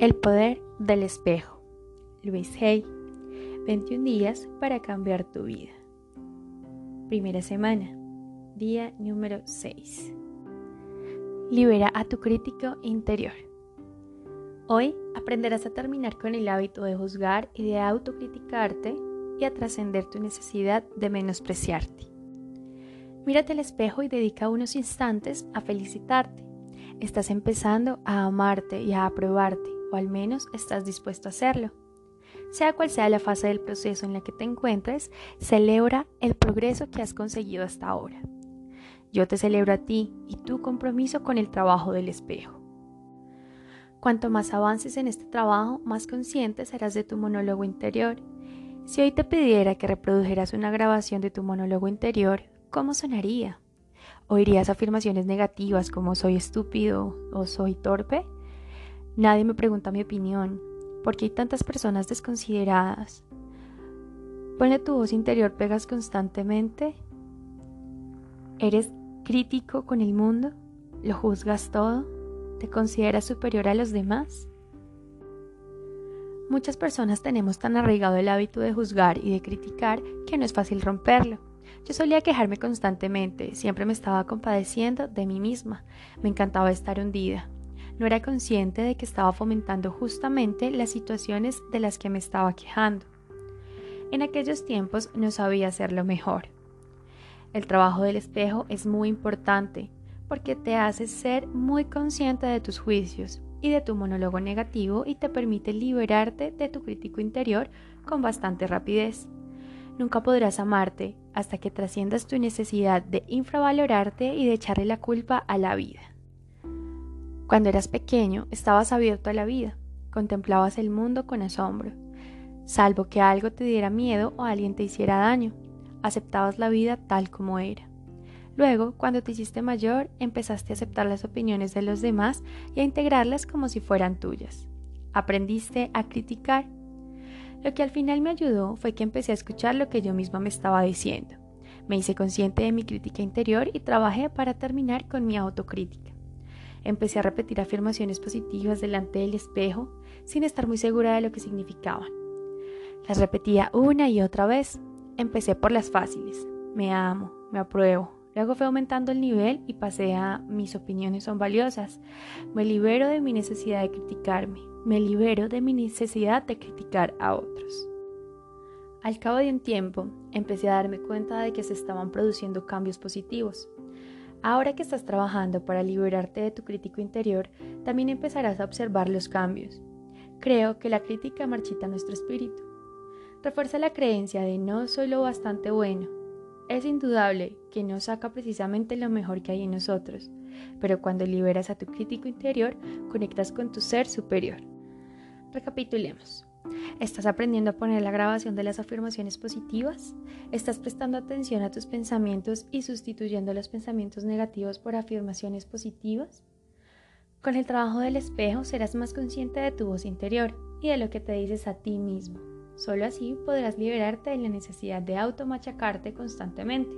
El poder del espejo. Luis Hay. 21 días para cambiar tu vida. Primera semana. Día número 6. Libera a tu crítico interior. Hoy aprenderás a terminar con el hábito de juzgar y de autocriticarte y a trascender tu necesidad de menospreciarte. Mírate al espejo y dedica unos instantes a felicitarte. Estás empezando a amarte y a aprobarte al menos estás dispuesto a hacerlo. Sea cual sea la fase del proceso en la que te encuentres, celebra el progreso que has conseguido hasta ahora. Yo te celebro a ti y tu compromiso con el trabajo del espejo. Cuanto más avances en este trabajo, más consciente serás de tu monólogo interior. Si hoy te pidiera que reprodujeras una grabación de tu monólogo interior, ¿cómo sonaría? ¿Oirías afirmaciones negativas como soy estúpido o soy torpe? Nadie me pregunta mi opinión, porque hay tantas personas desconsideradas. Ponle tu voz interior, pegas constantemente. ¿Eres crítico con el mundo? ¿Lo juzgas todo? ¿Te consideras superior a los demás? Muchas personas tenemos tan arraigado el hábito de juzgar y de criticar que no es fácil romperlo. Yo solía quejarme constantemente, siempre me estaba compadeciendo de mí misma, me encantaba estar hundida, no era consciente de que estaba fomentando justamente las situaciones de las que me estaba quejando. En aquellos tiempos no sabía hacerlo mejor. El trabajo del espejo es muy importante porque te hace ser muy consciente de tus juicios y de tu monólogo negativo y te permite liberarte de tu crítico interior con bastante rapidez. Nunca podrás amarte hasta que trasciendas tu necesidad de infravalorarte y de echarle la culpa a la vida. Cuando eras pequeño, estabas abierto a la vida, contemplabas el mundo con asombro, salvo que algo te diera miedo o alguien te hiciera daño, aceptabas la vida tal como era. Luego, cuando te hiciste mayor, empezaste a aceptar las opiniones de los demás y a integrarlas como si fueran tuyas. Aprendiste a criticar. Lo que al final me ayudó fue que empecé a escuchar lo que yo misma me estaba diciendo. Me hice consciente de mi crítica interior y trabajé para terminar con mi autocrítica. Empecé a repetir afirmaciones positivas delante del espejo sin estar muy segura de lo que significaban. Las repetía una y otra vez. Empecé por las fáciles. Me amo, me apruebo. Luego fue aumentando el nivel y pasé a mis opiniones son valiosas. Me libero de mi necesidad de criticarme. Me libero de mi necesidad de criticar a otros. Al cabo de un tiempo, empecé a darme cuenta de que se estaban produciendo cambios positivos. Ahora que estás trabajando para liberarte de tu crítico interior, también empezarás a observar los cambios. Creo que la crítica marchita nuestro espíritu. Refuerza la creencia de no soy lo bastante bueno. Es indudable que no saca precisamente lo mejor que hay en nosotros, pero cuando liberas a tu crítico interior, conectas con tu ser superior. Recapitulemos. ¿Estás aprendiendo a poner la grabación de las afirmaciones positivas? ¿Estás prestando atención a tus pensamientos y sustituyendo los pensamientos negativos por afirmaciones positivas? Con el trabajo del espejo serás más consciente de tu voz interior y de lo que te dices a ti mismo. Solo así podrás liberarte de la necesidad de automachacarte constantemente.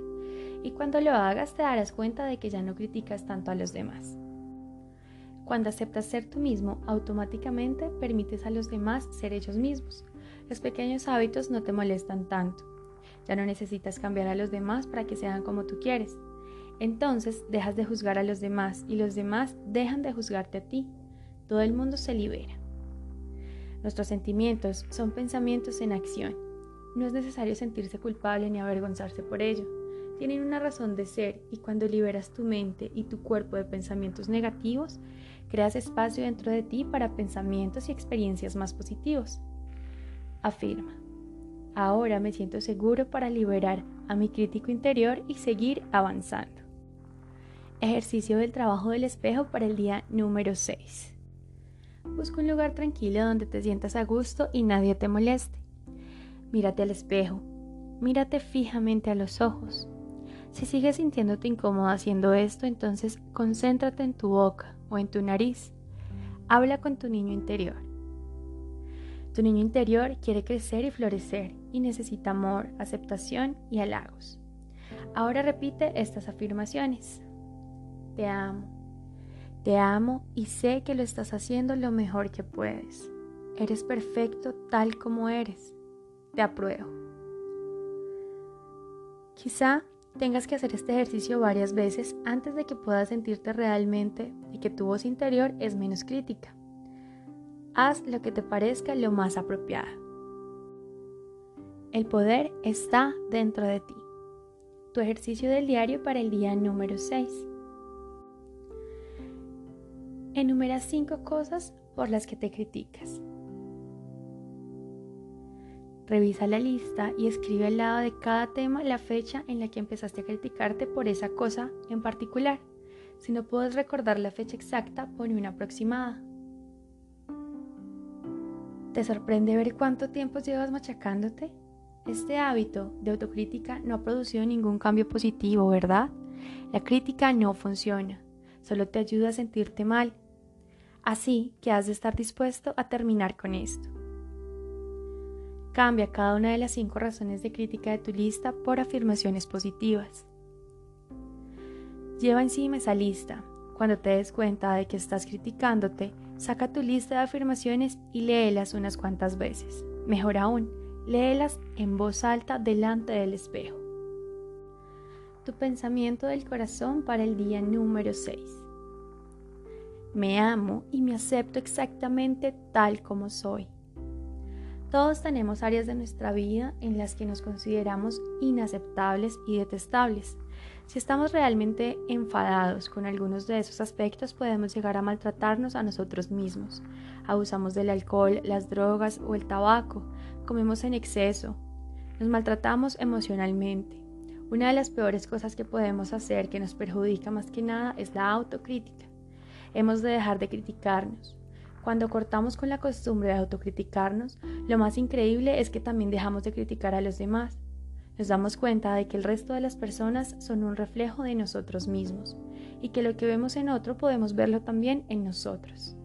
Y cuando lo hagas te darás cuenta de que ya no criticas tanto a los demás. Cuando aceptas ser tú mismo, automáticamente permites a los demás ser ellos mismos. Los pequeños hábitos no te molestan tanto. Ya no necesitas cambiar a los demás para que sean como tú quieres. Entonces dejas de juzgar a los demás y los demás dejan de juzgarte a ti. Todo el mundo se libera. Nuestros sentimientos son pensamientos en acción. No es necesario sentirse culpable ni avergonzarse por ello. Tienen una razón de ser y cuando liberas tu mente y tu cuerpo de pensamientos negativos, Creas espacio dentro de ti para pensamientos y experiencias más positivos. Afirma. Ahora me siento seguro para liberar a mi crítico interior y seguir avanzando. Ejercicio del trabajo del espejo para el día número 6. Busca un lugar tranquilo donde te sientas a gusto y nadie te moleste. Mírate al espejo. Mírate fijamente a los ojos. Si sigues sintiéndote incómodo haciendo esto, entonces concéntrate en tu boca o en tu nariz. Habla con tu niño interior. Tu niño interior quiere crecer y florecer y necesita amor, aceptación y halagos. Ahora repite estas afirmaciones. Te amo. Te amo y sé que lo estás haciendo lo mejor que puedes. Eres perfecto tal como eres. Te apruebo. Quizá tengas que hacer este ejercicio varias veces antes de que puedas sentirte realmente y que tu voz interior es menos crítica. Haz lo que te parezca lo más apropiado. El poder está dentro de ti. Tu ejercicio del diario para el día número 6. Enumera cinco cosas por las que te criticas. Revisa la lista y escribe al lado de cada tema la fecha en la que empezaste a criticarte por esa cosa en particular. Si no puedes recordar la fecha exacta, pon una aproximada. ¿Te sorprende ver cuánto tiempo llevas machacándote? Este hábito de autocrítica no ha producido ningún cambio positivo, ¿verdad? La crítica no funciona, solo te ayuda a sentirte mal. Así que has de estar dispuesto a terminar con esto. Cambia cada una de las cinco razones de crítica de tu lista por afirmaciones positivas. Lleva encima esa lista. Cuando te des cuenta de que estás criticándote, saca tu lista de afirmaciones y léelas unas cuantas veces. Mejor aún, léelas en voz alta delante del espejo. Tu pensamiento del corazón para el día número 6. Me amo y me acepto exactamente tal como soy. Todos tenemos áreas de nuestra vida en las que nos consideramos inaceptables y detestables. Si estamos realmente enfadados con algunos de esos aspectos, podemos llegar a maltratarnos a nosotros mismos. Abusamos del alcohol, las drogas o el tabaco, comemos en exceso, nos maltratamos emocionalmente. Una de las peores cosas que podemos hacer que nos perjudica más que nada es la autocrítica. Hemos de dejar de criticarnos. Cuando cortamos con la costumbre de autocriticarnos, lo más increíble es que también dejamos de criticar a los demás. Nos damos cuenta de que el resto de las personas son un reflejo de nosotros mismos y que lo que vemos en otro podemos verlo también en nosotros.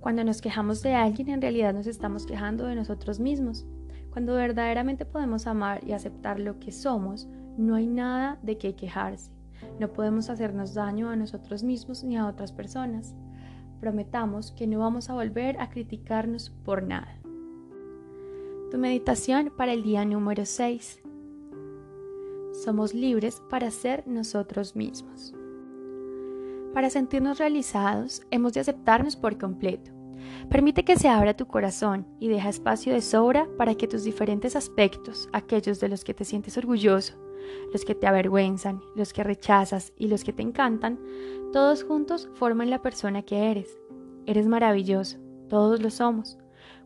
Cuando nos quejamos de alguien, en realidad nos estamos quejando de nosotros mismos. Cuando verdaderamente podemos amar y aceptar lo que somos, no hay nada de qué quejarse. No podemos hacernos daño a nosotros mismos ni a otras personas prometamos que no vamos a volver a criticarnos por nada. Tu meditación para el día número 6. Somos libres para ser nosotros mismos. Para sentirnos realizados, hemos de aceptarnos por completo. Permite que se abra tu corazón y deja espacio de sobra para que tus diferentes aspectos, aquellos de los que te sientes orgulloso, los que te avergüenzan, los que rechazas y los que te encantan, todos juntos forman la persona que eres. Eres maravilloso, todos lo somos.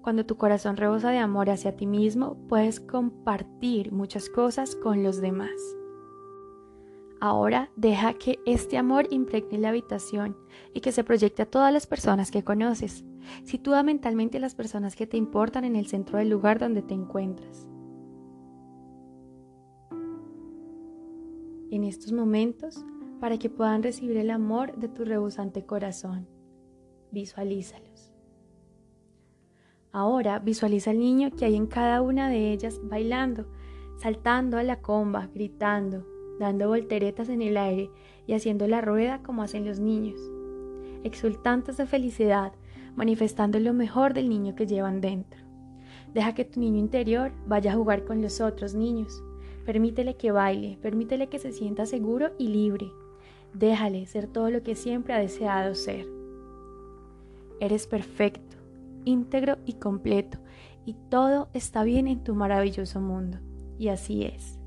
Cuando tu corazón rebosa de amor hacia ti mismo, puedes compartir muchas cosas con los demás. Ahora deja que este amor impregne la habitación y que se proyecte a todas las personas que conoces. Sitúa mentalmente a las personas que te importan en el centro del lugar donde te encuentras. En estos momentos para que puedan recibir el amor de tu rebosante corazón. Visualízalos. Ahora visualiza al niño que hay en cada una de ellas bailando, saltando a la comba, gritando, dando volteretas en el aire y haciendo la rueda como hacen los niños, exultantes de felicidad, manifestando lo mejor del niño que llevan dentro. Deja que tu niño interior vaya a jugar con los otros niños, Permítele que baile, permítele que se sienta seguro y libre. Déjale ser todo lo que siempre ha deseado ser. Eres perfecto, íntegro y completo, y todo está bien en tu maravilloso mundo. Y así es.